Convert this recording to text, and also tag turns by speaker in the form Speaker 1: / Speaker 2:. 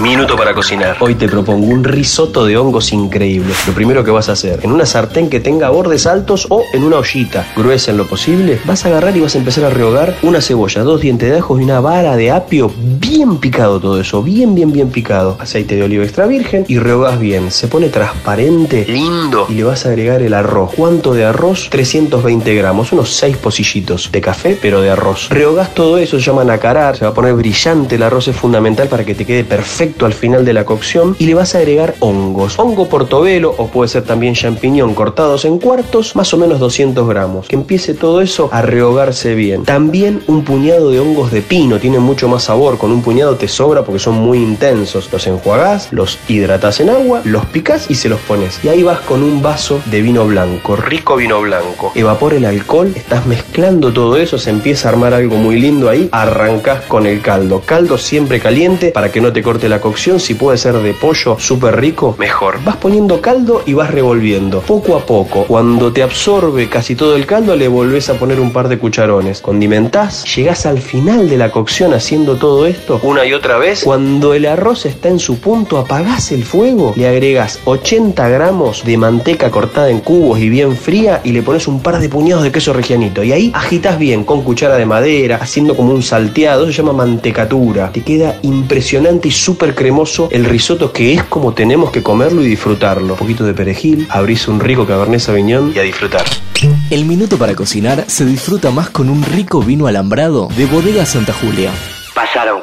Speaker 1: Minuto para cocinar. Hoy te propongo un risotto de hongos increíble. Lo primero que vas a hacer, en una sartén que tenga bordes altos o en una ollita gruesa en lo posible, vas a agarrar y vas a empezar a rehogar una cebolla, dos dientes de ajo y una vara de apio bien picado todo eso, bien, bien, bien picado. Aceite de oliva extra virgen y rehogás bien. Se pone transparente, lindo y le vas a agregar el arroz. ¿Cuánto de arroz? 320 gramos, unos 6 pocillitos de café, pero de arroz. Rehogás todo eso, se llama nacarar, se va a poner brillante, el arroz es fundamental para que te quede perfecto al final de la cocción y le vas a agregar hongos. Hongo portobelo o puede ser también champiñón cortados en cuartos, más o menos 200 gramos. Que empiece todo eso a rehogarse bien. También un puñado de hongos de pino, tienen mucho más sabor, con un puñado te sobra porque son muy intensos. Los enjuagás, los hidratas en agua, los picás y se los pones. Y ahí vas con un vaso de vino blanco, rico vino blanco. Evapora el alcohol, estás mezclando todo eso, se empieza a armar algo muy lindo ahí, arrancás con el caldo. Caldo siempre caliente para que no te corte la cocción, si puede ser de pollo súper rico, mejor. Vas poniendo caldo y vas revolviendo, poco a poco. Cuando te absorbe casi todo el caldo, le volvés a poner un par de cucharones. Condimentás, llegás al final de la cocción haciendo todo esto una y otra vez. Cuando el arroz está en su punto, apagás el fuego, le agregas 80 gramos de manteca cortada en cubos y bien fría y le pones un par de puñados de queso regianito. Y ahí agitas bien con cuchara de madera, haciendo como un salteado, se llama mantecatura. Te queda impresionante y súper cremoso el risotto que es como tenemos que comerlo y disfrutarlo. Un poquito de perejil, abrís un rico cabernet sauvignon y a disfrutar.
Speaker 2: El minuto para cocinar se disfruta más con un rico vino alambrado de Bodega Santa Julia.
Speaker 3: Pasaron